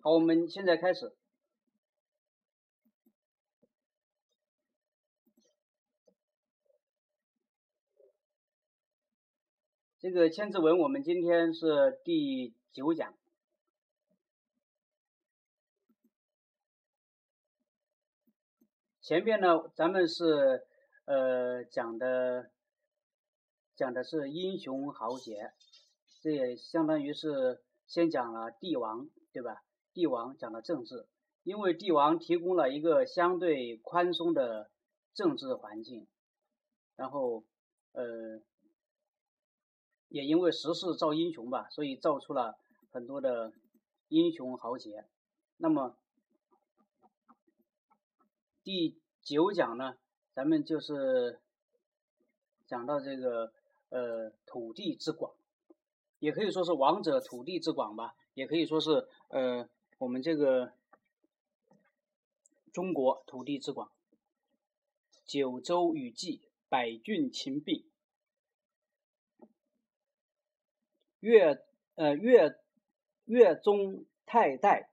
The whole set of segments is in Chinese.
好，我们现在开始。这个《千字文》，我们今天是第九讲。前边呢，咱们是呃讲的讲的是英雄豪杰，这也相当于是先讲了帝王，对吧？帝王讲的政治，因为帝王提供了一个相对宽松的政治环境，然后呃。也因为时势造英雄吧，所以造出了很多的英雄豪杰。那么第九讲呢，咱们就是讲到这个呃土地之广，也可以说是王者土地之广吧，也可以说是呃我们这个中国土地之广。九州雨季，百郡秦并。岳呃岳岳宗太代，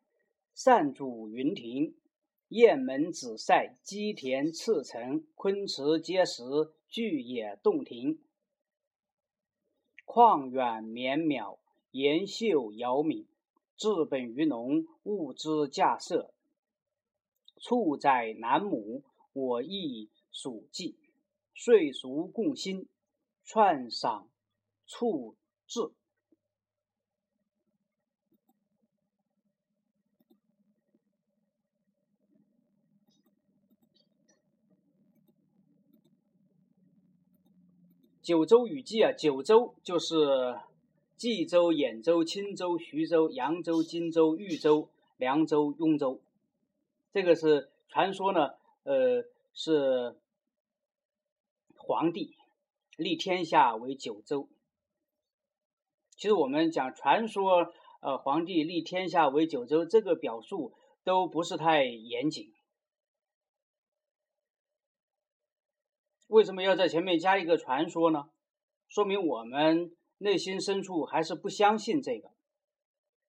善主云亭，雁门紫塞，鸡田赤城，昆池碣石，巨野洞庭。旷远绵渺，岩秀遥敏，治本于农，物之稼穑。处宰南亩，我亦属稷，岁俗共兴，串赏处治。九州雨季啊，九州就是冀州、兖州、青州、徐州、扬州、荆州、豫州、凉州、雍州。这个是传说呢，呃，是皇帝立天下为九州。其实我们讲传说，呃，皇帝立天下为九州，这个表述都不是太严谨。为什么要在前面加一个传说呢？说明我们内心深处还是不相信这个，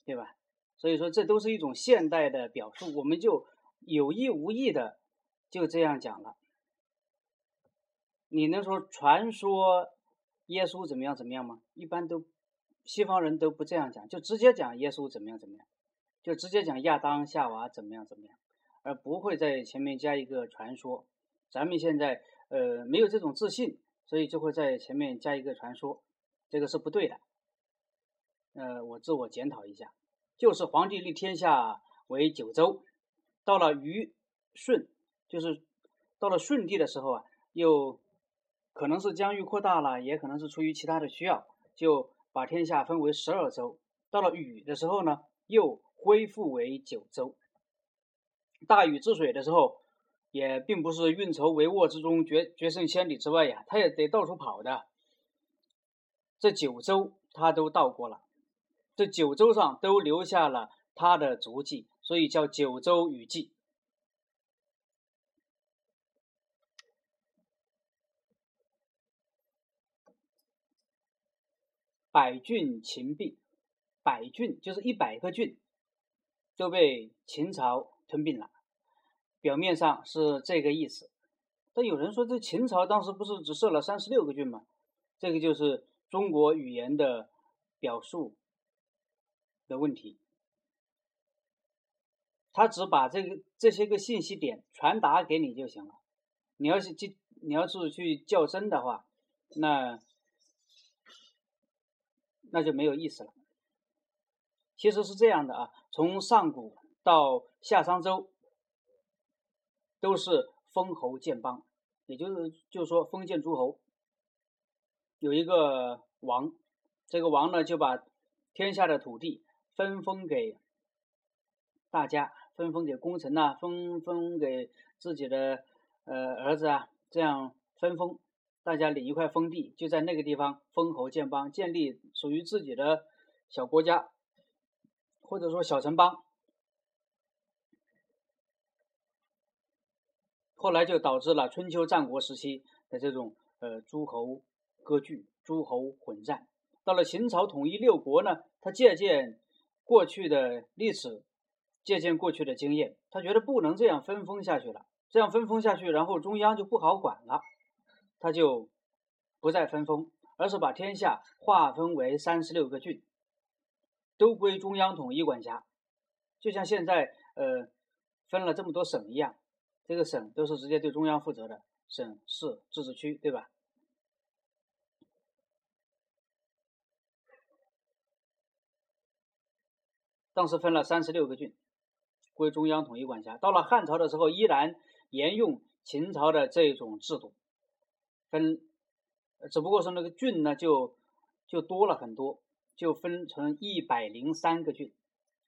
对吧？所以说这都是一种现代的表述，我们就有意无意的就这样讲了。你能说传说耶稣怎么样怎么样吗？一般都西方人都不这样讲，就直接讲耶稣怎么样怎么样，就直接讲亚当夏娃怎么样怎么样，而不会在前面加一个传说。咱们现在。呃，没有这种自信，所以就会在前面加一个传说，这个是不对的。呃，我自我检讨一下，就是皇帝立天下为九州，到了虞舜，就是到了舜帝的时候啊，又可能是疆域扩大了，也可能是出于其他的需要，就把天下分为十二州。到了禹的时候呢，又恢复为九州。大禹治水的时候。也并不是运筹帷幄之中，决决胜千里之外呀，他也得到处跑的。这九州他都到过了，这九州上都留下了他的足迹，所以叫九州雨季。百郡秦并，百郡就是一百个郡，都被秦朝吞并了。表面上是这个意思，但有人说这秦朝当时不是只设了三十六个郡吗？这个就是中国语言的表述的问题。他只把这个这些个信息点传达给你就行了。你要是去你要是去较真的话，那那就没有意思了。其实是这样的啊，从上古到夏商周。都是封侯建邦，也就是就是说封建诸侯，有一个王，这个王呢就把天下的土地分封给大家，分封给功臣呐，分封给自己的呃儿子啊，这样分封，大家领一块封地，就在那个地方封侯建邦，建立属于自己的小国家，或者说小城邦。后来就导致了春秋战国时期的这种呃诸侯割据、诸侯混战。到了秦朝统一六国呢，他借鉴过去的历史，借鉴过去的经验，他觉得不能这样分封下去了，这样分封下去，然后中央就不好管了，他就不再分封，而是把天下划分为三十六个郡，都归中央统一管辖，就像现在呃分了这么多省一样，这个省都是直接对中央负责的，省市自治区，对吧？当时分了三十六个郡。归中央统一管辖。到了汉朝的时候，依然沿用秦朝的这种制度，分，只不过是那个郡呢，就就多了很多，就分成一百零三个郡。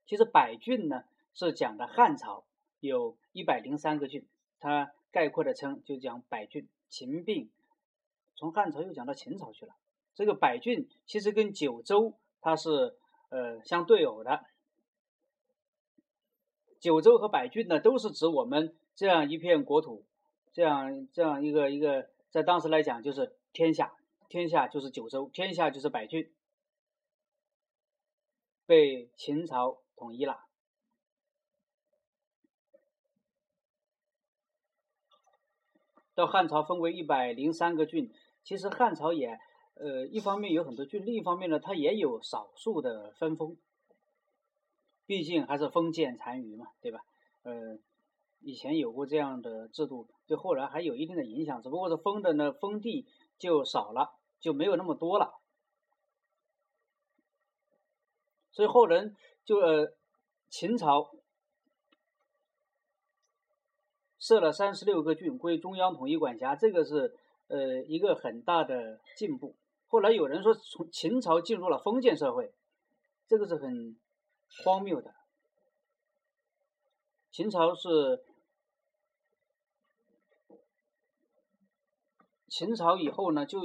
其实百郡呢是讲的汉朝有一百零三个郡，它概括的称就讲百郡。秦并，从汉朝又讲到秦朝去了。这个百郡其实跟九州它是呃相对偶的。九州和百郡呢，都是指我们这样一片国土，这样这样一个一个，在当时来讲就是天下，天下就是九州，天下就是百郡，被秦朝统一了。到汉朝分为一百零三个郡，其实汉朝也，呃，一方面有很多郡，另一方面呢，它也有少数的分封。毕竟还是封建残余嘛，对吧？呃，以前有过这样的制度，对后来还有一定的影响，只不过是封的呢，封地就少了，就没有那么多了。所以后人就呃，秦朝设了三十六个郡归中央统一管辖，这个是呃一个很大的进步。后来有人说，从秦朝进入了封建社会，这个是很。荒谬的，秦朝是秦朝以后呢，就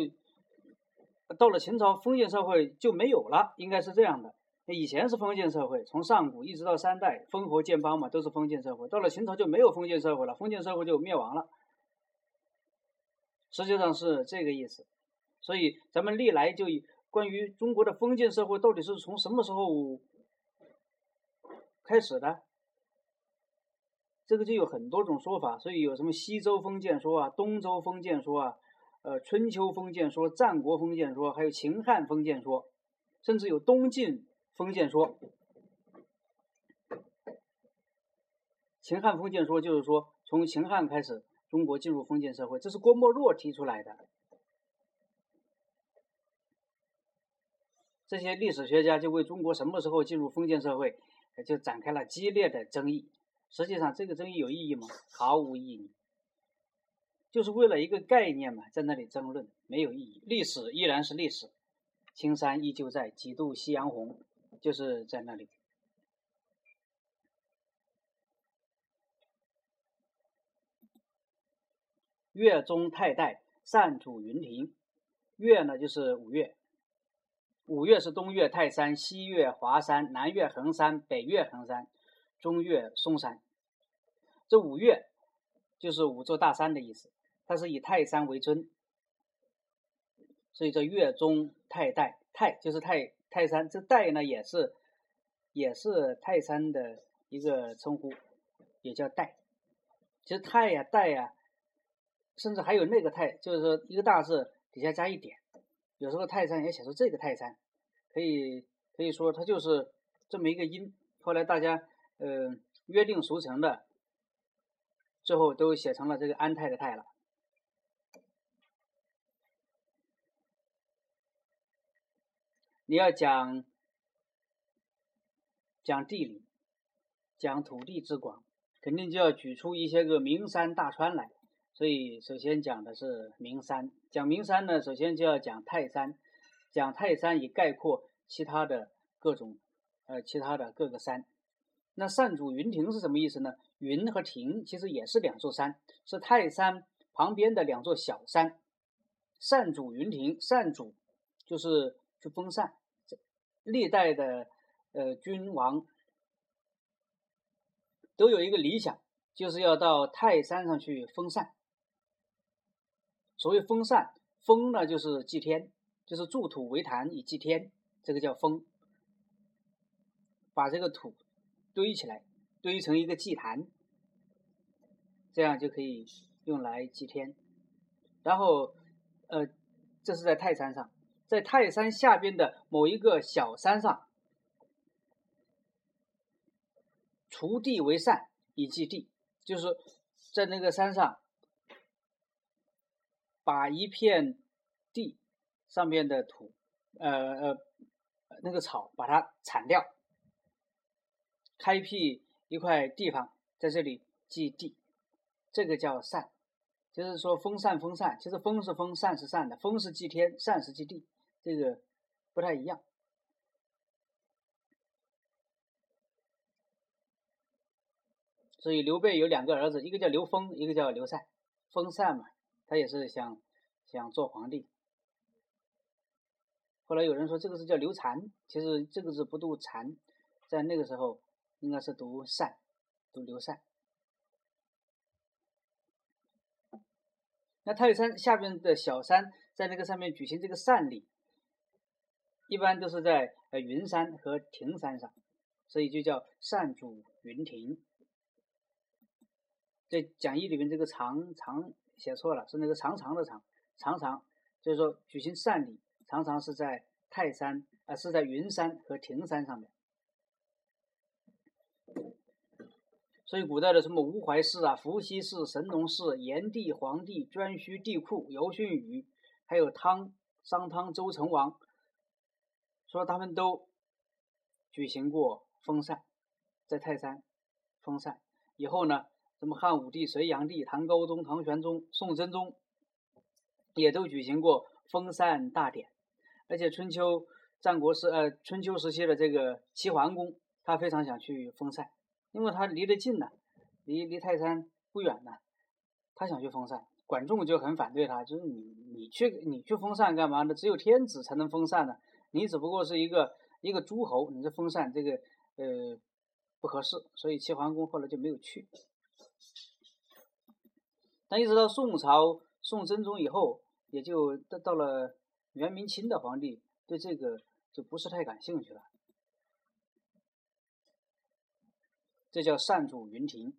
到了秦朝封建社会就没有了，应该是这样的。以前是封建社会，从上古一直到三代，封侯建邦嘛，都是封建社会。到了秦朝就没有封建社会了，封建社会就灭亡了。实际上是这个意思。所以咱们历来就关于中国的封建社会到底是从什么时候？开始的，这个就有很多种说法，所以有什么西周封建说啊、东周封建说啊、呃春秋封建说、战国封建说，还有秦汉封建说，甚至有东晋封建说。秦汉封建说就是说，从秦汉开始，中国进入封建社会，这是郭沫若提出来的。这些历史学家就为中国什么时候进入封建社会？就展开了激烈的争议。实际上，这个争议有意义吗？毫无意义，就是为了一个概念嘛，在那里争论没有意义。历史依然是历史，青山依旧在，几度夕阳红，就是在那里。月中太代，善主云亭。月呢，就是五月。五岳是东岳泰山，西岳华山，南岳衡山，北岳衡山，中岳嵩山。这五岳就是五座大山的意思。它是以泰山为尊，所以这岳中泰岱，泰就是泰泰山，这岱呢也是也是泰山的一个称呼，也叫岱。其实泰呀、岱呀，甚至还有那个泰，就是说一个大字底下加一点。有时候泰山也写出这个泰山，可以可以说它就是这么一个音。后来大家呃约定俗成的，最后都写成了这个安泰的泰了。你要讲讲地理，讲土地之广，肯定就要举出一些个名山大川来。所以，首先讲的是名山。讲名山呢，首先就要讲泰山。讲泰山以概括其他的各种，呃，其他的各个山。那善主云亭是什么意思呢？云和亭其实也是两座山，是泰山旁边的两座小山。善主云亭，善主就是去封禅。历代的呃君王都有一个理想，就是要到泰山上去封禅。所谓封禅，封呢就是祭天，就是筑土为坛以祭天，这个叫封。把这个土堆起来，堆成一个祭坛，这样就可以用来祭天。然后，呃，这是在泰山上，在泰山下边的某一个小山上，锄地为善以祭地，就是在那个山上把一片地上面的土，呃呃，那个草把它铲掉，开辟一块地方在这里祭地，这个叫善。就是说，封禅封禅，其实封是封，禅是禅的。封是祭天，禅是祭地，这个不太一样。所以刘备有两个儿子，一个叫刘封，一个叫刘禅。封禅嘛，他也是想想做皇帝。后来有人说这个是叫刘禅，其实这个字不读禅，在那个时候应该是读禅，读刘禅。那泰山下边的小山，在那个上面举行这个善礼，一般都是在呃云山和亭山上，所以就叫善主云亭。在讲义里面这个长长写错了，是那个长长的长，长长就是说举行善礼，常常是在泰山啊，是在云山和亭山上面。所以，古代的什么吴怀氏啊、伏羲氏、神农氏、炎帝、黄帝、颛顼、帝喾、尧舜禹，还有汤、商汤、周成王，说他们都举行过封禅，在泰山封禅以后呢，什么汉武帝、隋炀帝、唐高宗、唐玄宗、宋真宗，也都举行过封禅大典。而且春秋战国时，呃，春秋时期的这个齐桓公，他非常想去封禅。因为他离得近呢，离离泰山不远呢，他想去封禅，管仲就很反对他，就是你你去你去封禅干嘛呢？只有天子才能封禅呢，你只不过是一个一个诸侯，你这封禅这个呃不合适，所以齐桓公后来就没有去。但一直到宋朝宋真宗以后，也就到到了元明清的皇帝，对这个就不是太感兴趣了。这叫善主云亭，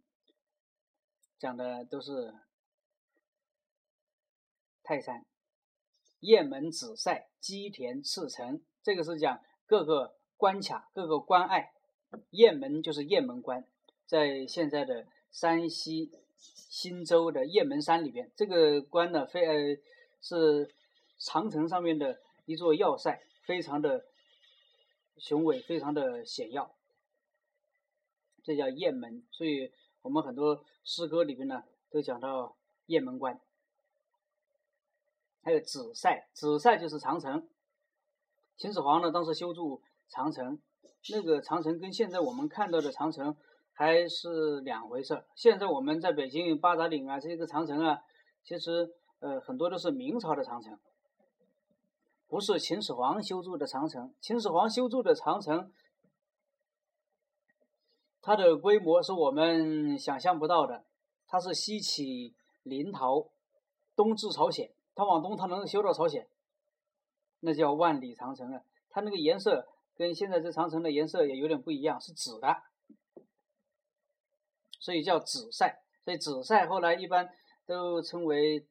讲的都是泰山、雁门、紫塞、基田、赤城。这个是讲各个关卡、各个关隘。雁门就是雁门关，在现在的山西忻州的雁门山里边。这个关呢，非呃是长城上面的一座要塞，非常的雄伟，非常的险要。这叫雁门，所以我们很多诗歌里边呢都讲到雁门关。还有紫塞，紫塞就是长城。秦始皇呢当时修筑长城，那个长城跟现在我们看到的长城还是两回事。现在我们在北京八达岭啊这个长城啊，其实呃很多都是明朝的长城，不是秦始皇修筑的长城。秦始皇修筑的长城。它的规模是我们想象不到的，它是西起临洮，东至朝鲜，它往东它能修到朝鲜，那叫万里长城啊！它那个颜色跟现在这长城的颜色也有点不一样，是紫的，所以叫紫塞。所以紫塞后来一般都称为，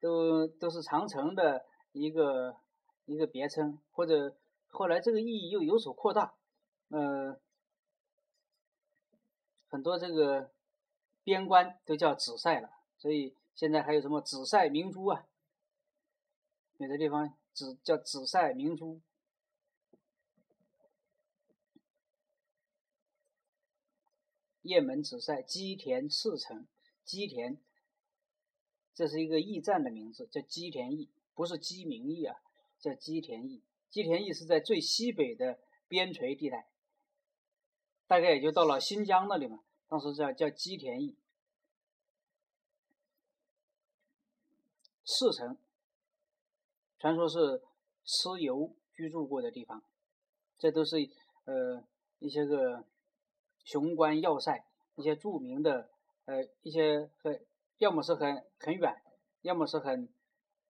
都都是长城的一个一个别称，或者后来这个意义又有所扩大，呃。很多这个边关都叫紫塞了，所以现在还有什么紫塞明珠啊？有的地方紫叫紫塞明珠。雁门、紫塞、基田、赤城、基田，这是一个驿站的名字，叫基田驿，不是鸡鸣驿啊，叫基田驿。基田驿是在最西北的边陲地带，大概也就到了新疆那里嘛。当时叫叫基田驿，赤城，传说是蚩尤居住过的地方，这都是呃一些个雄关要塞，一些著名的呃一些很要么是很很远，要么是很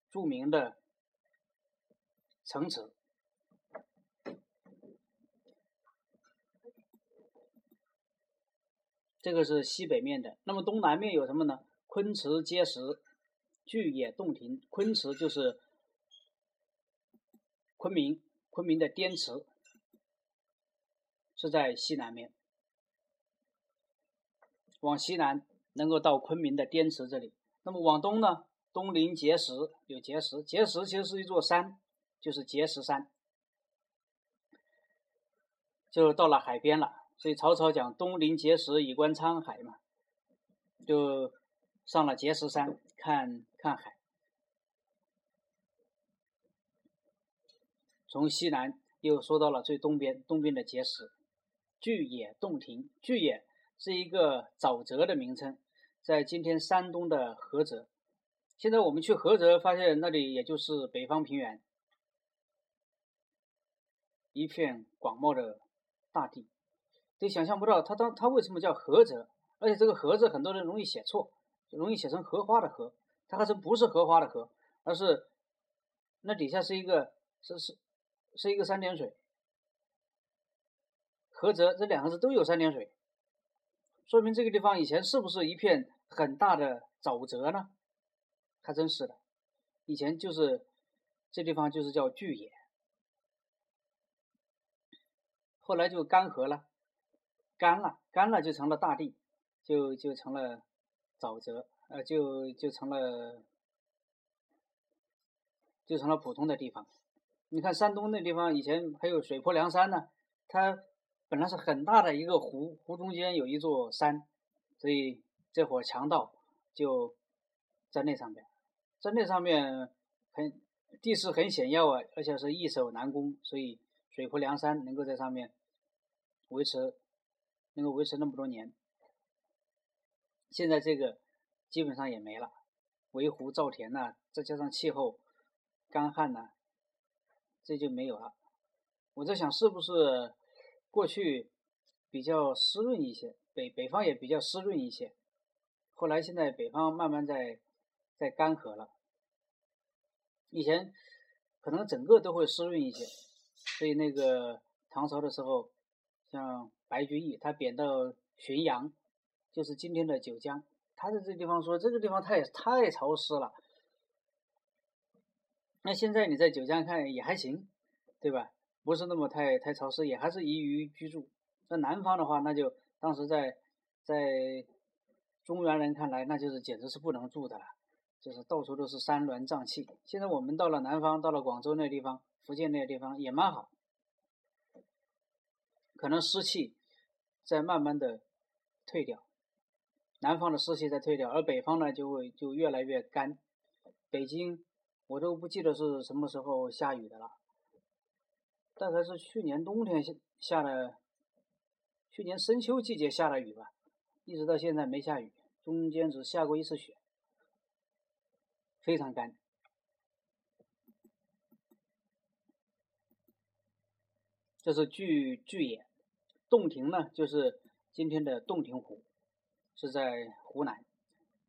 著名的城池。这个是西北面的。那么东南面有什么呢？昆池碣石，巨野洞庭。昆池就是昆明，昆明的滇池是在西南面。往西南能够到昆明的滇池这里。那么往东呢？东临碣石，有碣石。碣石其实是一座山，就是碣石山，就到了海边了。所以曹操讲“东临碣石，以观沧海”嘛，就上了碣石山看看海。从西南又说到了最东边，东边的碣石，巨野洞庭。巨野是一个沼泽的名称，在今天山东的菏泽。现在我们去菏泽，发现那里也就是北方平原，一片广袤的大地，都想象不到它当它为什么叫菏泽，而且这个菏字很多人容易写错，容易写成荷花的荷，它还是不是荷花的荷，而是那底下是一个是是是一个三点水，菏泽这两个字都有三点水，说明这个地方以前是不是一片很大的沼泽呢？还真是的，以前就是这地方就是叫巨野，后来就干涸了，干了，干了就成了大地，就就成了沼泽，呃，就就成了就成了普通的地方。你看山东那地方以前还有水泊梁山呢，它本来是很大的一个湖，湖中间有一座山，所以这伙强盗就在那上面。在那上面很地势很险要啊，而且是易守难攻，所以水泊梁山能够在上面维持，能够维持那么多年。现在这个基本上也没了，围湖造田呐，再加上气候干旱呐，这就没有了。我在想，是不是过去比较湿润一些，北北方也比较湿润一些，后来现在北方慢慢在。在干涸了，以前可能整个都会湿润一些，所以那个唐朝的时候，像白居易，他贬到浔阳，就是今天的九江，他在这地方说这个地方太太潮湿了。那现在你在九江看也还行，对吧？不是那么太太潮湿，也还是宜于居住。在南方的话，那就当时在在中原人看来，那就是简直是不能住的了。就是到处都是山峦瘴气。现在我们到了南方，到了广州那地方、福建那地方也蛮好，可能湿气在慢慢的退掉，南方的湿气在退掉，而北方呢就会就越来越干。北京我都不记得是什么时候下雨的了，大概是去年冬天下下的，去年深秋季节下的雨吧，一直到现在没下雨，中间只下过一次雪。非常干，这是巨巨野，洞庭呢，就是今天的洞庭湖，是在湖南，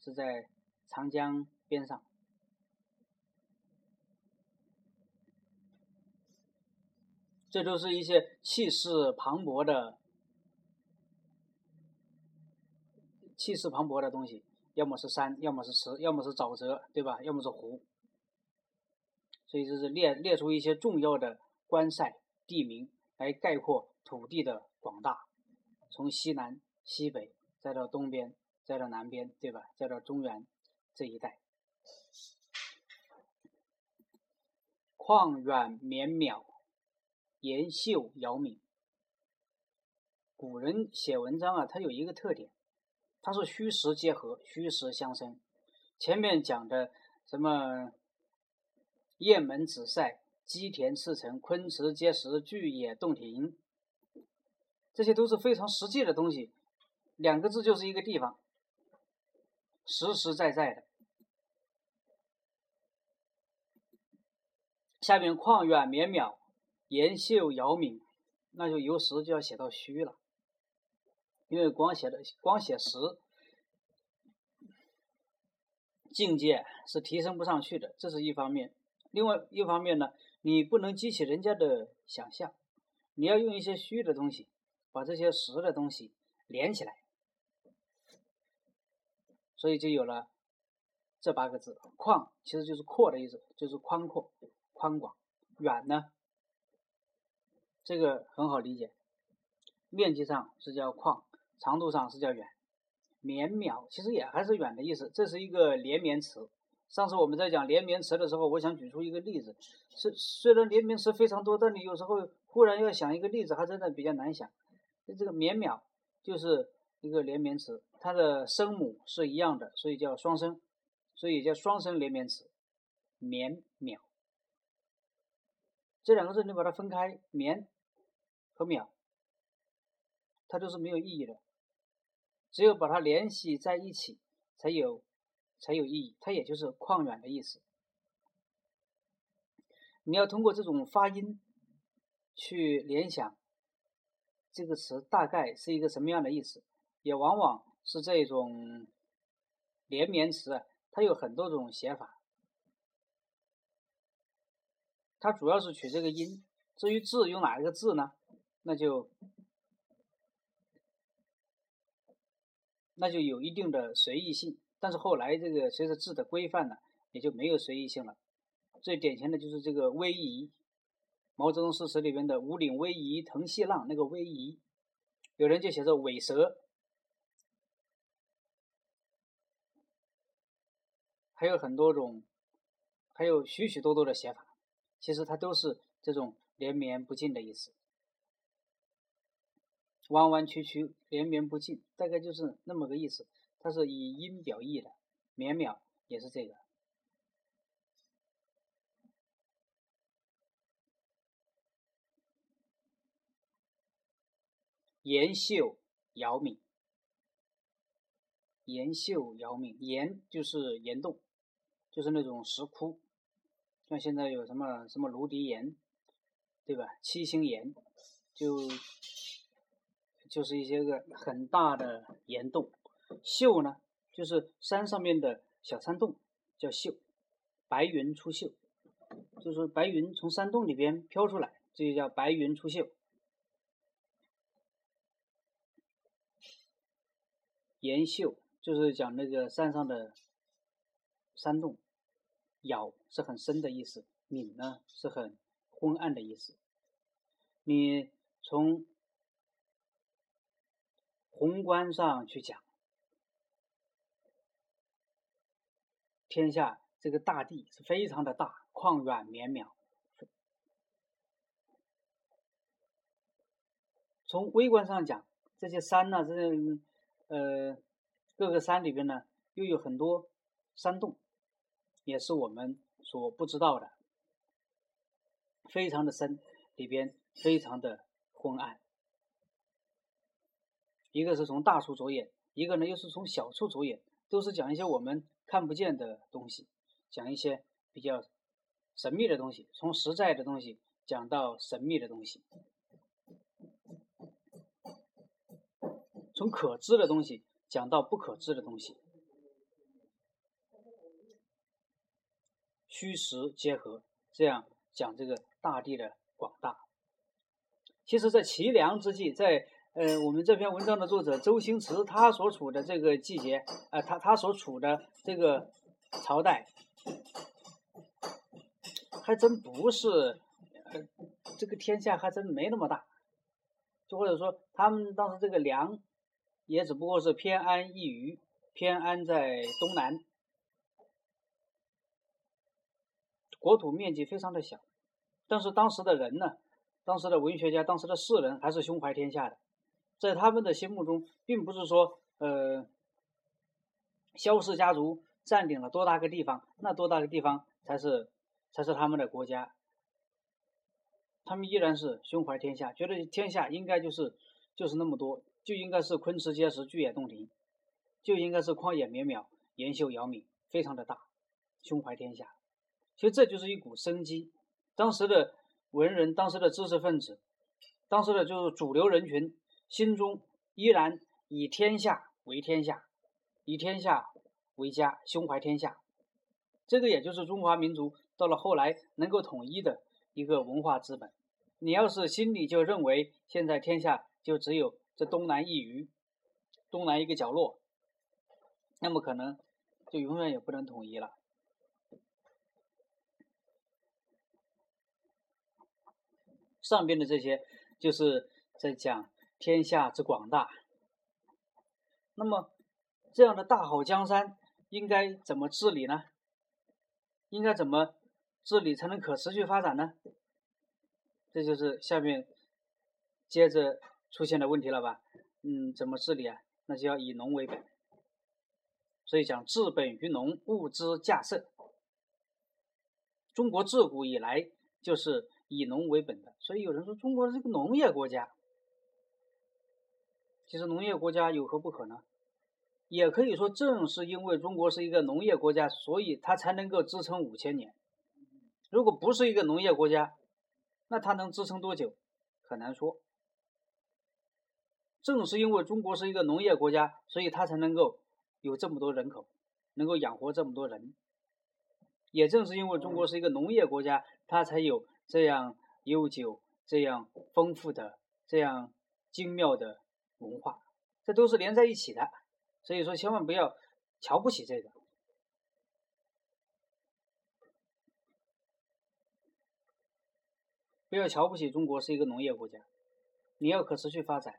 是在长江边上。这都是一些气势磅礴的、气势磅礴的东西。要么是山，要么是池，要么是沼泽，对吧？要么是湖，所以就是列列出一些重要的关塞地名来概括土地的广大，从西南、西北，再到东边，再到南边，对吧？再到中原这一带，旷远绵渺，岩秀遥敏。古人写文章啊，它有一个特点。它是虚实结合，虚实相生。前面讲的什么雁门紫塞、积田赤城、昆池碣石、巨野洞庭，这些都是非常实际的东西。两个字就是一个地方，实实在在的。下面旷远绵渺，岩秀遥敏，那就由实就要写到虚了。因为光写的光写实，境界是提升不上去的，这是一方面。另外一方面呢，你不能激起人家的想象，你要用一些虚的东西，把这些实的东西连起来，所以就有了这八个字。旷其实就是阔的意思，就是宽阔、宽广。远呢，这个很好理解，面积上是叫旷，长度上是叫远。绵渺其实也还是远的意思，这是一个连绵词。上次我们在讲连绵词的时候，我想举出一个例子，是虽然连绵词非常多，但你有时候忽然要想一个例子，还真的比较难想。这个绵渺就是一个连绵词，它的声母是一样的，所以叫双声，所以叫双声连绵词。绵渺这两个字你把它分开，绵和秒，它都是没有意义的。只有把它联系在一起，才有才有意义。它也就是旷远的意思。你要通过这种发音去联想这个词大概是一个什么样的意思，也往往是这种连绵词啊，它有很多种写法。它主要是取这个音，至于字用哪一个字呢？那就。那就有一定的随意性，但是后来这个随着字的规范呢，也就没有随意性了。最典型的就是这个威仪，毛泽东诗词里边的“五岭逶迤腾细浪”，那个逶迤，有人就写作尾蛇，还有很多种，还有许许多多的写法，其实它都是这种连绵不尽的意思。弯弯曲曲，连绵不尽，大概就是那么个意思。它是以音表意的，绵渺也是这个。岩秀遥敏，岩秀遥敏，岩就是岩洞，就是那种石窟。像现在有什么什么芦笛岩，对吧？七星岩，就。就是一些个很大的岩洞，秀呢，就是山上面的小山洞，叫秀。白云出秀，就是白云从山洞里边飘出来，这就叫白云出秀。岩秀就是讲那个山上的山洞，杳是很深的意思，泯呢是很昏暗的意思。你从宏观上去讲，天下这个大地是非常的大，旷远绵渺。从微观上讲，这些山呢，这些呃各个山里边呢，又有很多山洞，也是我们所不知道的，非常的深，里边非常的昏暗。一个是从大处着眼，一个呢又是从小处着眼，都是讲一些我们看不见的东西，讲一些比较神秘的东西，从实在的东西讲到神秘的东西，从可知的东西讲到不可知的东西，虚实结合，这样讲这个大地的广大。其实，在齐梁之际，在呃，我们这篇文章的作者周星驰，他所处的这个季节，呃，他他所处的这个朝代，还真不是，呃，这个天下还真没那么大，就或者说，他们当时这个梁，也只不过是偏安一隅，偏安在东南，国土面积非常的小，但是当时的人呢，当时的文学家，当时的士人，还是胸怀天下的。在他们的心目中，并不是说，呃，萧氏家族占领了多大个地方，那多大个地方才是才是他们的国家。他们依然是胸怀天下，觉得天下应该就是就是那么多，就应该是昆池结实、巨野洞庭，就应该是旷野绵渺、岩秀遥敏，非常的大，胸怀天下。其实这就是一股生机。当时的文人，当时的知识分子，当时的就是主流人群。心中依然以天下为天下，以天下为家，胸怀天下。这个也就是中华民族到了后来能够统一的一个文化资本。你要是心里就认为现在天下就只有这东南一隅，东南一个角落，那么可能就永远也不能统一了。上边的这些就是在讲天下之广大。那么这样的大好江山应该怎么治理呢？应该怎么治理才能可持续发展呢？这就是下面接着出现的问题了吧？嗯，怎么治理啊？那就要以农为本。所以讲治本于农，物之架设。中国自古以来就是以农为本的。所以有人说中国是个农业国家，其实农业国家有何不可呢？也可以说，正是因为中国是一个农业国家，所以它才能够支撑五千年。如果不是一个农业国家，那它能支撑多久？很难说。正是因为中国是一个农业国家，所以它才能够有这么多人口，能够养活这么多人。也正是因为中国是一个农业国家，它才有这样悠久、这样丰富的、这样精妙的文化。这都是连在一起的。所以说，千万不要瞧不起这个，不要瞧不起中国是一个农业国家。你要可持续发展，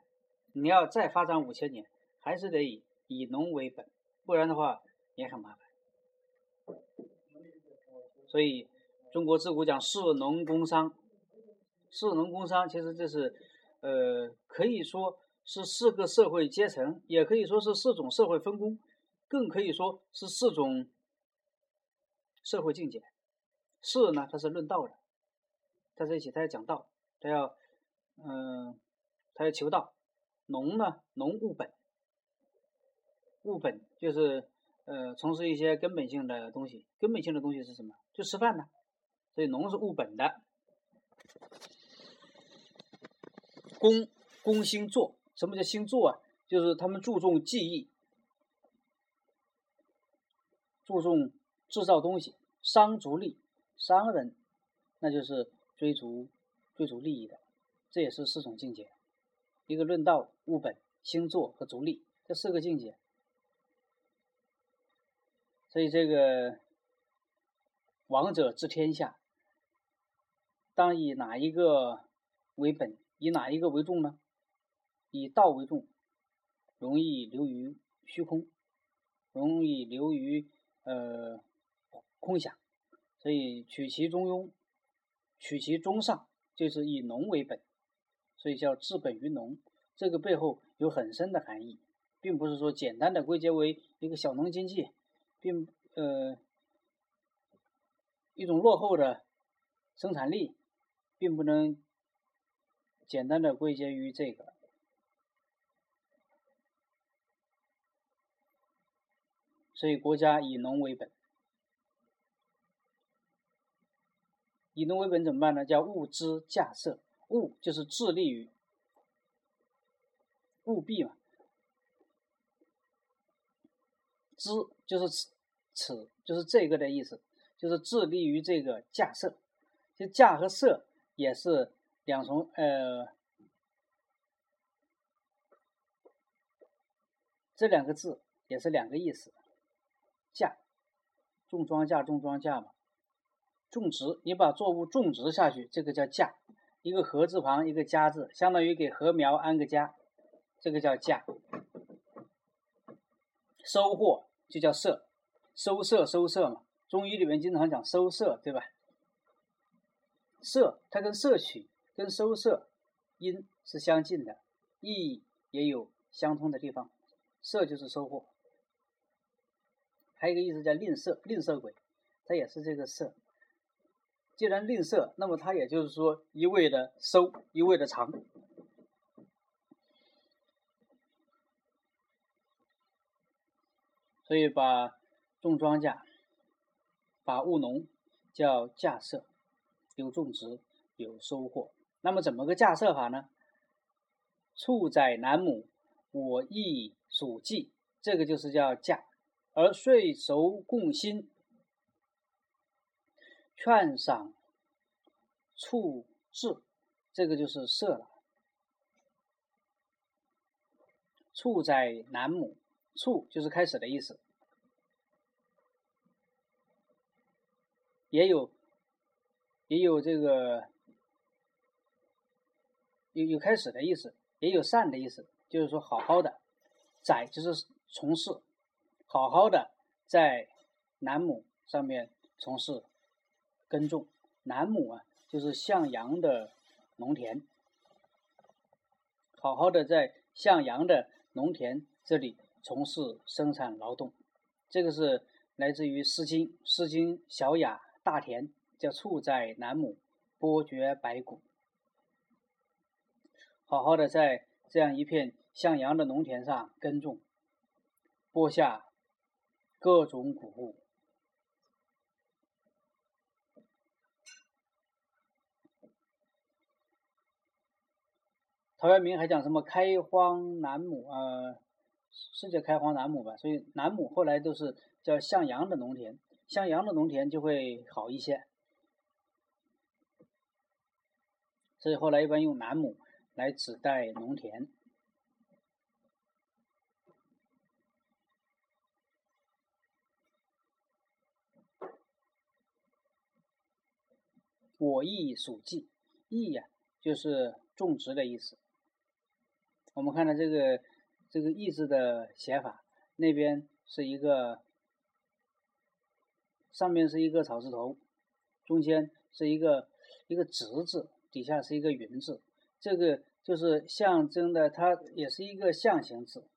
你要再发展五千年，还是得以以农为本，不然的话也很麻烦。所以，中国自古讲士农工商，士农工商其实这是，呃，可以说。是四个社会阶层，也可以说是四种社会分工，更可以说是四种社会境界。士呢，它是论道的，在这一起他要讲道，他要，嗯，他要求道。农呢，农务本，务本就是呃从事一些根本性的东西。根本性的东西是什么？就吃饭呢。所以农是务本的。工，工心做。什么叫星座啊？就是他们注重技艺，注重制造东西，商逐利，商人那就是追逐追逐利益的，这也是四种境界：一个论道、务本、星座和逐利，这四个境界。所以这个王者治天下，当以哪一个为本，以哪一个为重呢？以道为重，容易流于虚空，容易流于呃空想，所以取其中庸，取其中上，就是以农为本，所以叫治本于农。这个背后有很深的含义，并不是说简单的归结为一个小农经济，并呃一种落后的生产力，并不能简单的归结于这个。所以，国家以农为本，以农为本怎么办呢？叫物之架设，物就是致力于务必嘛，之就是此此就是这个的意思，就是致力于这个架设。就架和设也是两重，呃，这两个字也是两个意思。架，种庄稼，种庄稼嘛，种植，你把作物种植下去，这个叫架。一个禾字旁，一个家字，相当于给禾苗安个家，这个叫架。收获就叫摄，收摄收摄嘛。中医里面经常讲收摄，对吧？摄，它跟摄取、跟收摄音是相近的，意义也有相通的地方。摄就是收获。还有一个意思叫吝啬，吝啬鬼，它也是这个色。既然吝啬，那么它也就是说一味的收，一味的藏。所以把种庄稼、把务农叫架设，有种植，有收获。那么怎么个架设法呢？畜宰南亩，我亦属稷，这个就是叫架。而遂熟共心，劝赏处志，这个就是色了。处在南亩，处就是开始的意思，也有也有这个有有开始的意思，也有善的意思，就是说好好的，宰就是从事。好好的在南亩上面从事耕种。南亩啊，就是向阳的农田，好好的在向阳的农田这里从事生产劳动。这个是来自于《诗经》，《诗经·小雅·大田》，叫“处在南亩，播蕨白骨”。好好的在这样一片向阳的农田上耕种，播下各种谷物。陶渊明还讲什么“开荒南亩”啊，是叫“开荒南亩”吧？所以南亩后来都是叫向阳的农田，向阳的农田就会好一些。所以后来一般用南亩来指代农田。我亦属稷，稷呀，就是种植的意思。我们看到这个这个“意”字的写法，那边是一个，上面是一个草字头，中间是一个一个“直”字，底下是一个“云”字，这个就是象征的，它也是一个象形字。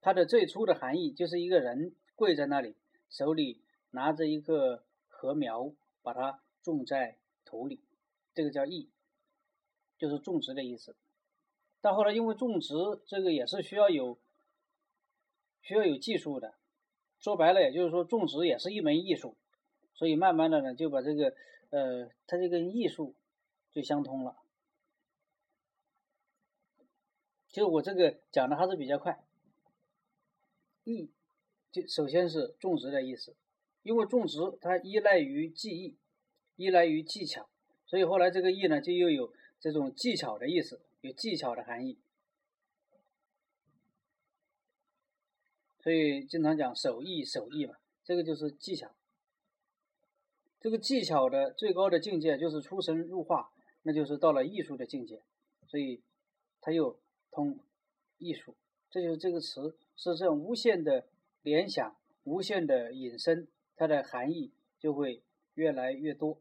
它的最初的含义就是一个人跪在那里，手里拿着一个禾苗，把它种在土里，这个叫“义”。就是种植的意思，但后来因为种植这个也是需要有需要有技术的，说白了也就是说种植也是一门艺术，所以慢慢的呢就把这个呃它这个艺术就相通了。其实我这个讲的还是比较快，艺就首先是种植的意思，因为种植它依赖于技艺，依赖于技巧，所以后来这个艺呢就又有。这种技巧的意思，有技巧的含义，所以经常讲手艺，手艺嘛，这个就是技巧。这个技巧的最高的境界就是出神入化，那就是到了艺术的境界，所以它又通艺术，这就是这个词是这种无限的联想，无限的引申，它的含义就会越来越多。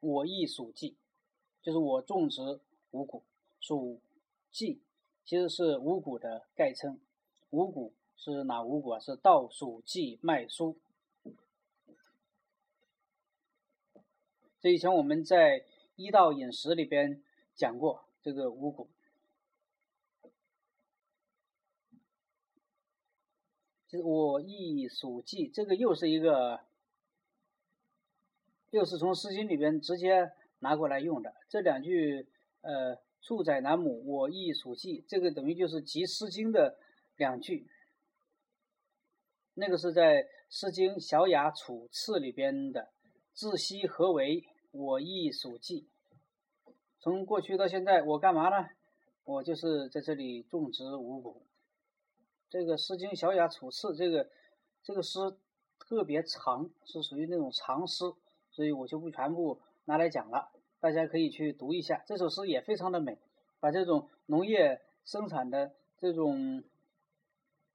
我亦属稷，就是我种植五谷，属稷其实是五谷的概称。五谷是哪五谷啊？是稻、黍、稷、麦、菽。这以前我们在一道饮食里边讲过这个五谷。就是我亦属稷，这个又是一个。又是从《诗经》里边直接拿过来用的这两句，呃，“处宰南亩，我亦属稷”，这个等于就是集《诗经》的两句。那个是在《诗经·小雅·楚次》里边的，“自西何为？我亦属稷。”从过去到现在，我干嘛呢？我就是在这里种植五谷。这个《诗经·小雅·楚次》这个这个诗特别长，是属于那种长诗。所以我就不全部拿来讲了，大家可以去读一下。这首诗也非常的美，把这种农业生产的这种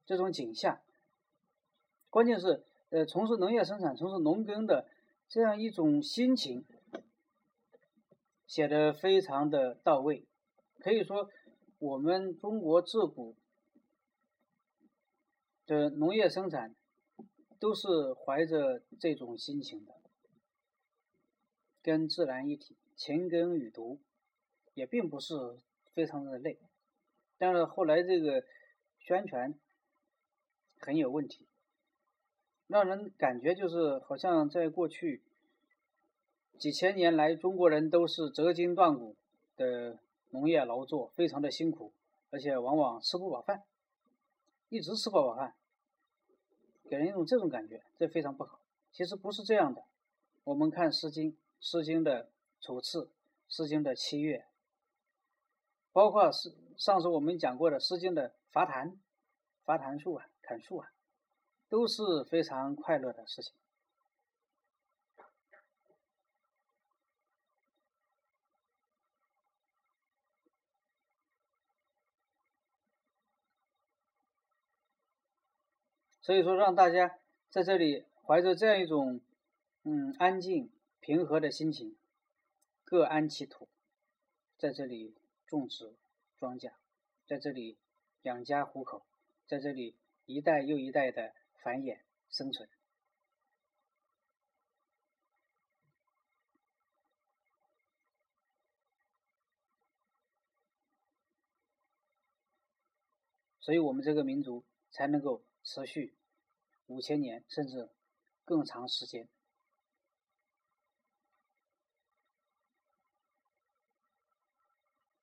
这种景象，关键是呃从事农业生产、从事农耕的这样一种心情，写的非常的到位。可以说，我们中国自古的农业生产都是怀着这种心情的。跟自然一体，勤耕与读，也并不是非常的累，但是后来这个宣传很有问题，让人感觉就是好像在过去几千年来，中国人都是折筋断骨的农业劳作，非常的辛苦，而且往往吃不饱饭，一直吃不饱饭，给人一种这种感觉，这非常不好。其实不是这样的，我们看《诗经》。《诗经》的楚辞，《诗经》的七月，包括是上次我们讲过的《诗经》的伐檀，伐檀树啊，砍树啊，都是非常快乐的事情。所以说，让大家在这里怀着这样一种嗯安静平和的心情，各安其土，在这里种植庄稼，在这里养家糊口，在这里一代又一代的繁衍生存。所以我们这个民族才能够。持续五千年甚至更长时间，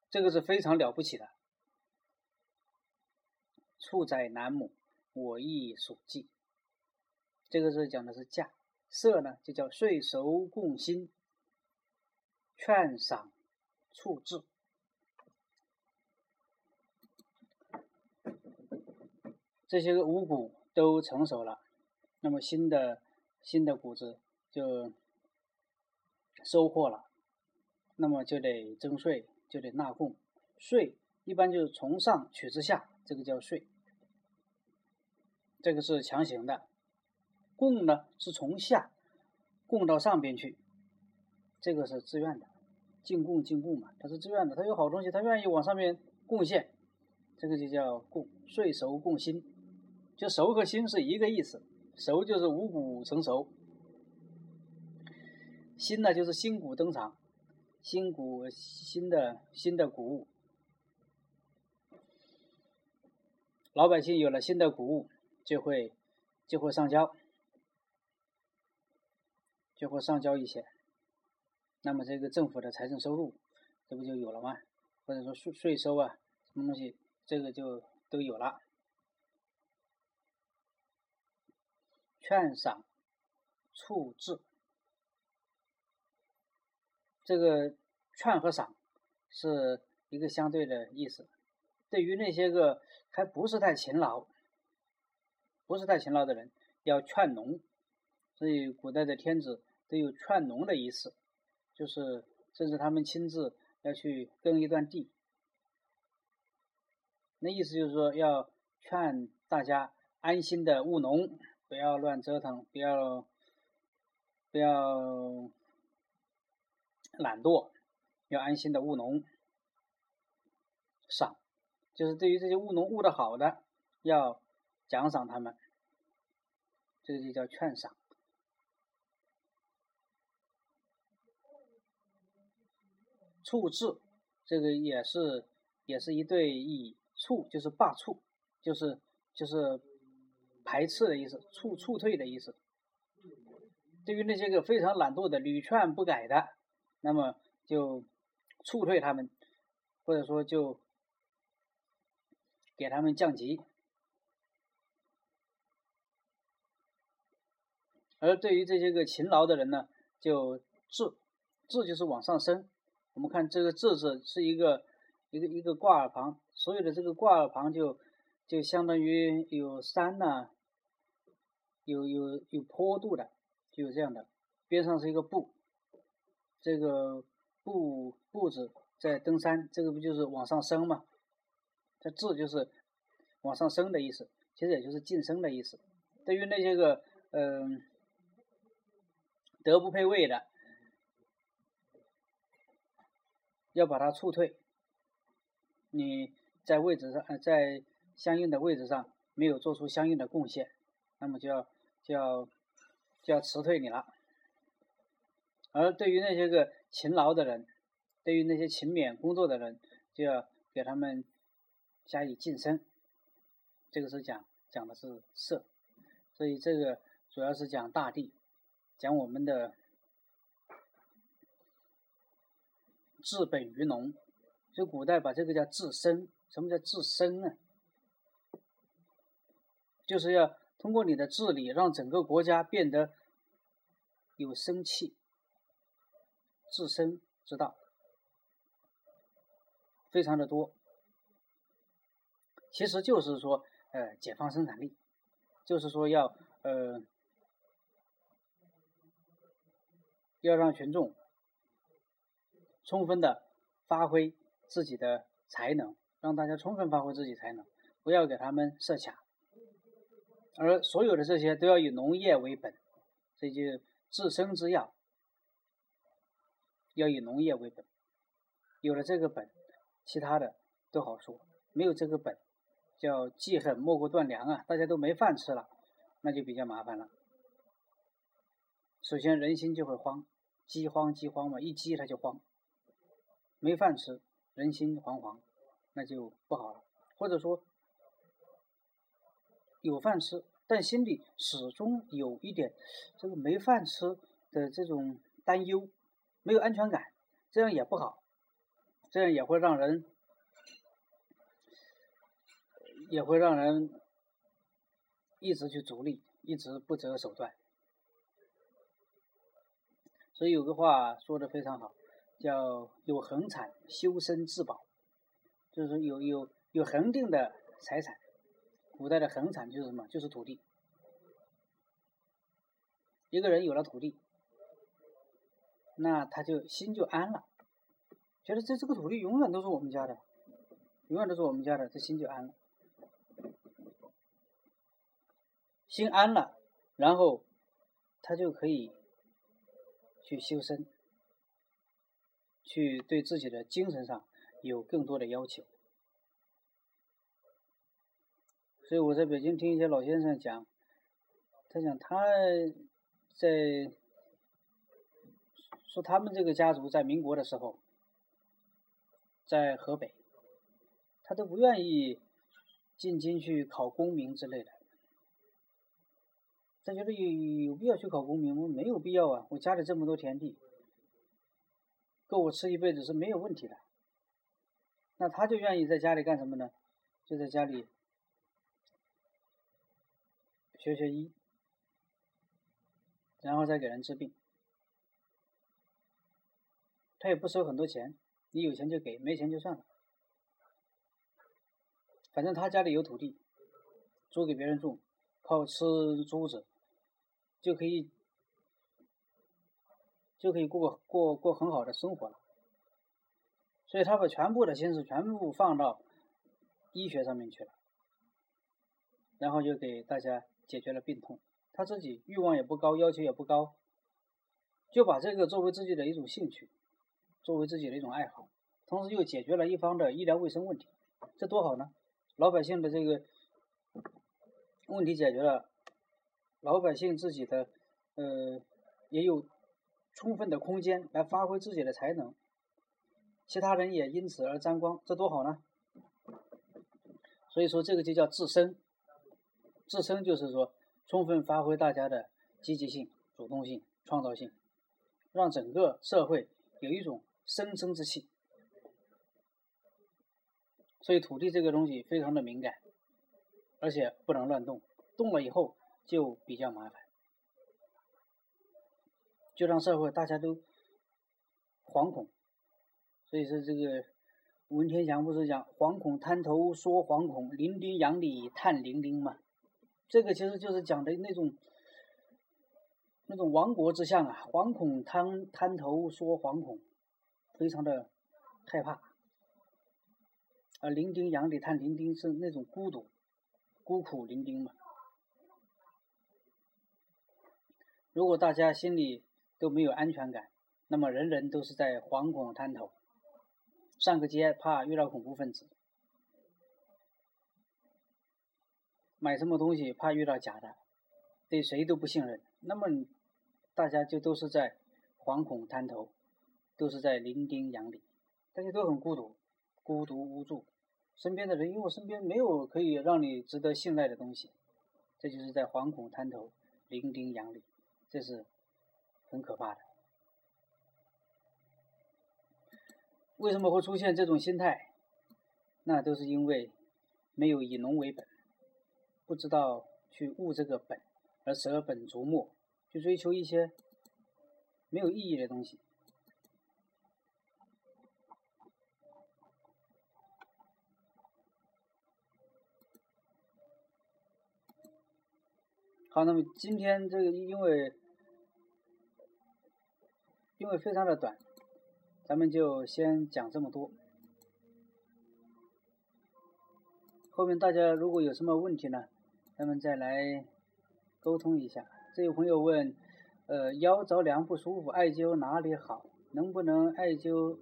这个是非常了不起的。畜宰南亩，我亦属记。这个是讲的是价，色呢就叫岁熟共薪，劝赏处置。这些个五谷都成熟了，那么新的新的谷子就收获了，那么就得征税，就得纳贡。税一般就是从上取之下，这个叫税，这个是强行的。贡呢是从下贡到上边去，这个是自愿的，进贡进贡嘛，它是自愿的，他有好东西，他愿意往上面贡献，这个就叫贡。税收贡薪。就熟和新是一个意思，熟就是五谷成熟，新呢就是新谷登场，新谷新的新的谷物，老百姓有了新的谷物，就会就会上交，就会上交一些，那么这个政府的财政收入，这不就有了吗？或者说税税收啊，什么东西，这个就都有了。劝赏处置，这个劝和赏是一个相对的意思。对于那些个还不是太勤劳、不是太勤劳的人，要劝农。所以古代的天子都有劝农的意思，就是甚至他们亲自要去耕一段地。那意思就是说，要劝大家安心的务农。不要乱折腾，不要不要懒惰，要安心的务农。赏，就是对于这些务农务的好的，要奖赏他们，这个就叫劝赏。处置，这个也是也是一对一，处就是罢黜，就是就是。排斥的意思，促促退的意思。对于那些个非常懒惰的、屡劝不改的，那么就促退他们，或者说就给他们降级。而对于这些个勤劳的人呢，就志，志就是往上升。我们看这个志字是一个一个一个挂耳旁，所有的这个挂耳旁就。就相当于有山呐，有有有坡度的，就有这样的。边上是一个步，这个步步子在登山，这个不就是往上升嘛？这字就是往上升的意思，其实也就是晋升的意思。对于那些个嗯德不配位的，要把它促退。你在位置上，在。相应的位置上没有做出相应的贡献，那么就要要就要辞退你了。而对于那些个勤劳的人，对于那些勤勉工作的人，就要给他们加以晋升。这个是讲讲的是色，所以这个主要是讲大地，讲我们的治本于农。就古代把这个叫治身，什么叫治身呢？就是要通过你的治理，让整个国家变得有生气，自身之道非常的多。其实就是说，呃，解放生产力，就是说要呃要让群众充分的发挥自己的才能，让大家充分发挥自己才能，不要给他们设卡。而所有的这些都要以农业为本，这就自身之要，要以农业为本。有了这个本，其他的都好说；没有这个本，叫记恨莫过断粮啊！大家都没饭吃了，那就比较麻烦了。首先人心就会慌，饥荒饥荒嘛，一饥他就慌，没饭吃，人心惶惶，那就不好了。或者说有饭吃，但心里始终有一点这个没饭吃的这种担忧，没有安全感，这样也不好。这样也会让人，也会让人一直去逐利，一直不择手段。所以有个话说的非常好，叫“有恒产，修身自保”，就是有有有恒定的财产。古代的恒产就是什么？就是土地。一个人有了土地，那他就心就安了。觉得这这个土地永远都是我们家的，永远都是我们家的，这心就安了，心安了，然后他就可以去修身，去对自己的精神上有更多的要求。所以我在北京听一些老先生讲，他讲他在说他们这个家族在民国的时候。在河北，他都不愿意进京去考功名之类的。他觉得有有必要去考功名吗？没有必要啊！我家里这么多田地，够我吃一辈子是没有问题的。那他就愿意在家里干什么呢？就在家里学学医，然后再给人治病。他也不收很多钱。你有钱就给，没钱就算了。反正他家里有土地，租给别人住，靠吃租子就可以，就可以过过过很好的生活了。所以他把全部的心思全部放到医学上面去了，然后就给大家解决了病痛。他自己欲望也不高，要求也不高，就把这个作为自己的一种兴趣。作为自己的一种爱好，同时又解决了一方的医疗卫生问题，这多好呢！老百姓的这个问题解决了，老百姓自己的呃也有充分的空间来发挥自己的才能，其他人也因此而沾光，这多好呢！所以说这个就叫自身，自身就是说充分发挥大家的积极性、主动性、创造性，让整个社会有一种。生生之气，所以土地这个东西非常的敏感，而且不能乱动，动了以后就比较麻烦，就让社会大家都惶恐。所以说这个文天祥不是讲“惶恐滩头说惶恐，零丁洋里叹零丁”吗？这个其实就是讲的那种那种亡国之相啊，“惶恐滩滩头说惶恐”。非常的害怕，啊伶仃洋里叹伶仃是那种孤独、孤苦伶仃嘛。如果大家心里都没有安全感，那么人人都是在惶恐滩头，上个街怕遇到恐怖分子，买什么东西怕遇到假的，对谁都不信任，那么大家就都是在惶恐滩头。都是在伶仃洋里，大家都很孤独，孤独无助，身边的人因为我身边没有可以让你值得信赖的东西，这就是在惶恐滩头，伶仃洋里，这是很可怕的。为什么会出现这种心态？那都是因为没有以农为本，不知道去悟这个本，而舍本逐末，去追求一些没有意义的东西。好，那么今天这个因为因为非常的短，咱们就先讲这么多。后面大家如果有什么问题呢，咱们再来沟通一下。这位朋友问，呃，腰着凉不舒服，艾灸哪里好？能不能艾灸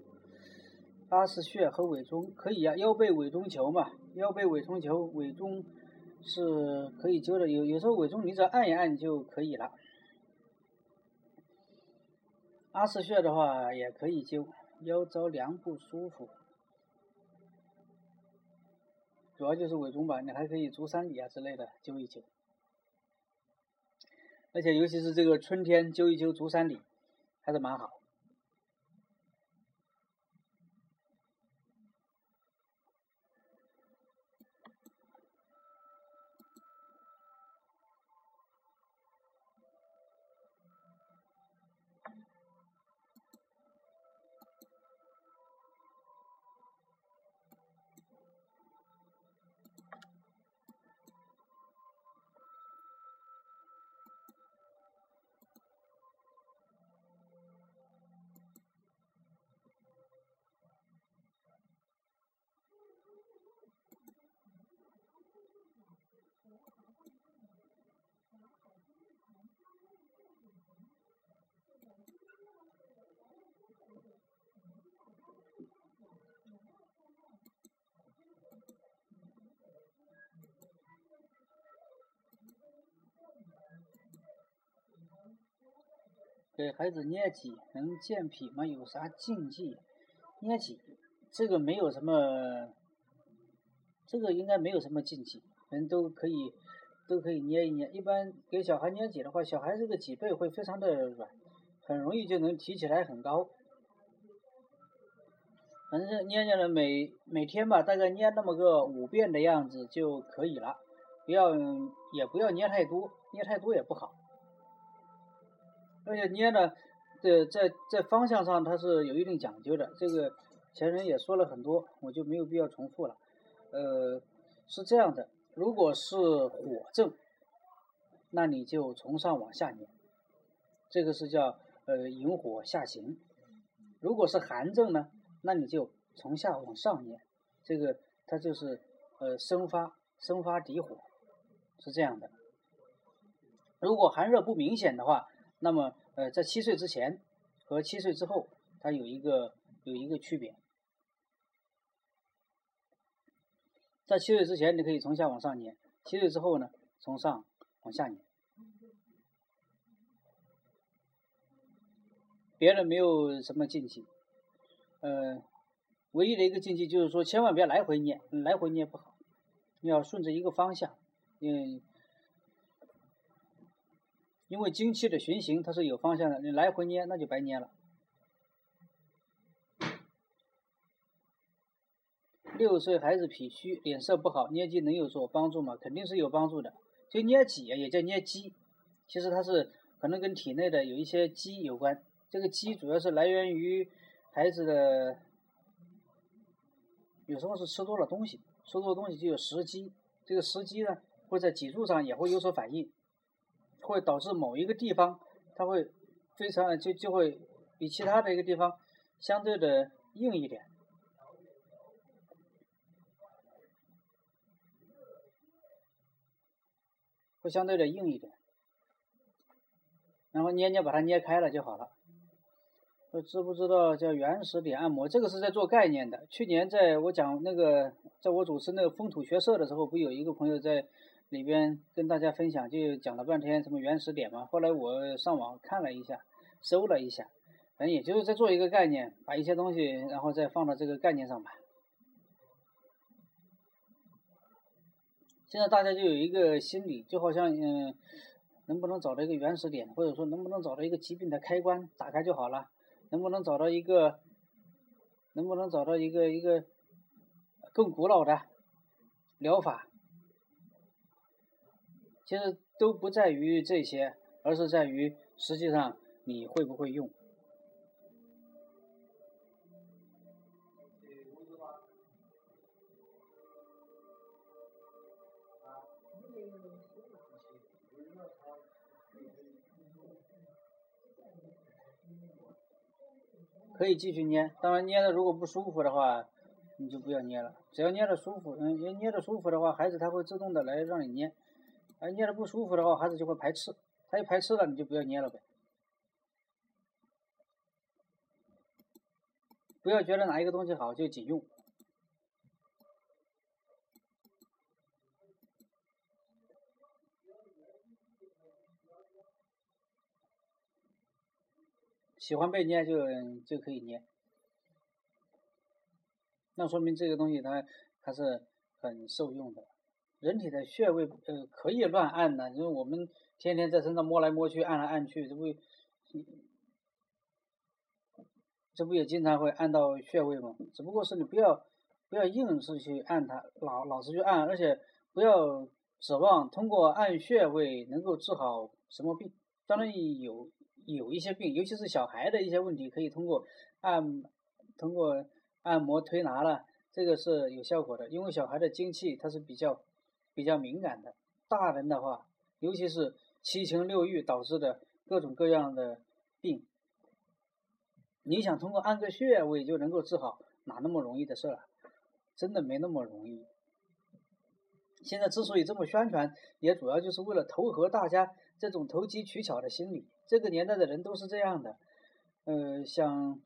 阿是穴和委中？可以呀，腰背委中求嘛，腰背委中求，委中。是可以灸的，有有时候委中你只要按一按就可以了。阿是穴的话也可以灸，腰着凉不舒服，主要就是尾中板，你还可以足三里啊之类的揪一揪。而且尤其是这个春天揪一揪足三里，还是蛮好。给孩子捏脊能健脾吗？有啥禁忌？捏脊这个没有什么，这个应该没有什么禁忌，人都可以都可以捏一捏。一般给小孩捏脊的话，小孩这个脊背会非常的软，很容易就能提起来很高。反正捏捏了每每天吧，大概捏那么个五遍的样子就可以了，不要也不要捏太多，捏太多也不好。而且捏呢，在在在方向上它是有一定讲究的，这个前人也说了很多，我就没有必要重复了。呃，是这样的，如果是火症，那你就从上往下捏，这个是叫呃引火下行；如果是寒症呢，那你就从下往上捏，这个它就是呃生发生发底火，是这样的。如果寒热不明显的话，那么，呃，在七岁之前和七岁之后，它有一个有一个区别。在七岁之前，你可以从下往上捏；七岁之后呢，从上往下捏。别的没有什么禁忌，呃，唯一的一个禁忌就是说，千万别来回捏，来回捏不好，你要顺着一个方向，嗯。因为经期的循行它是有方向的，你来回捏那就白捏了。六岁孩子脾虚，脸色不好，捏肌能有所帮助吗？肯定是有帮助的。就捏脊也叫捏肌，其实它是可能跟体内的有一些积有关。这个积主要是来源于孩子的，有时候是吃多了东西，吃多了东西就有食积，这个食积呢会在脊柱上也会有所反应。会导致某一个地方，它会非常就就会比其他的一个地方相对的硬一点，会相对的硬一点，然后捏捏把它捏开了就好了。知不知道叫原始点按摩？这个是在做概念的。去年在我讲那个，在我主持那个风土学社的时候，不有一个朋友在。里边跟大家分享，就讲了半天什么原始点嘛。后来我上网看了一下，搜了一下，反正也就是在做一个概念，把一些东西然后再放到这个概念上吧。现在大家就有一个心理，就好像嗯，能不能找到一个原始点，或者说能不能找到一个疾病的开关，打开就好了。能不能找到一个，能不能找到一个一个更古老的疗法？其实都不在于这些，而是在于实际上你会不会用。可以继续捏，当然捏的如果不舒服的话，你就不要捏了。只要捏的舒服，嗯，捏的舒服的话，孩子他会自动的来让你捏。哎捏的不舒服的话，孩子就会排斥。他一排斥了，你就不要捏了呗。不要觉得哪一个东西好就仅用。喜欢被捏就就可以捏，那说明这个东西它它是很受用的。人体的穴位呃可以乱按的，因为我们天天在身上摸来摸去，按来按去，这不这不也经常会按到穴位吗？只不过是你不要不要硬是去按它，老老是去按，而且不要指望通过按穴位能够治好什么病。当然有。有一些病，尤其是小孩的一些问题，可以通过按通过按摩推拿了，这个是有效果的。因为小孩的精气它是比较比较敏感的，大人的话，尤其是七情六欲导致的各种各样的病，你想通过按个穴位就能够治好，哪那么容易的事儿啊？真的没那么容易。现在之所以这么宣传，也主要就是为了投合大家这种投机取巧的心理。这个年代的人都是这样的，呃，想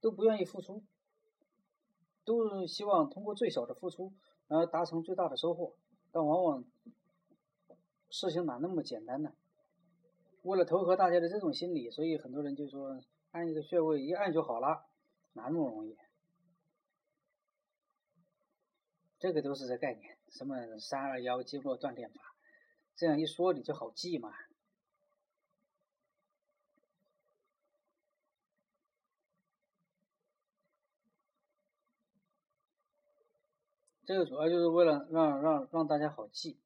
都不愿意付出，都希望通过最小的付出，然后达成最大的收获。但往往事情哪那么简单呢？为了投合大家的这种心理，所以很多人就说按一个穴位一按就好了，哪那么容易？这个都是这概念，什么三二幺经络断电法，这样一说你就好记嘛。这个主要就是为了让让让大家好记。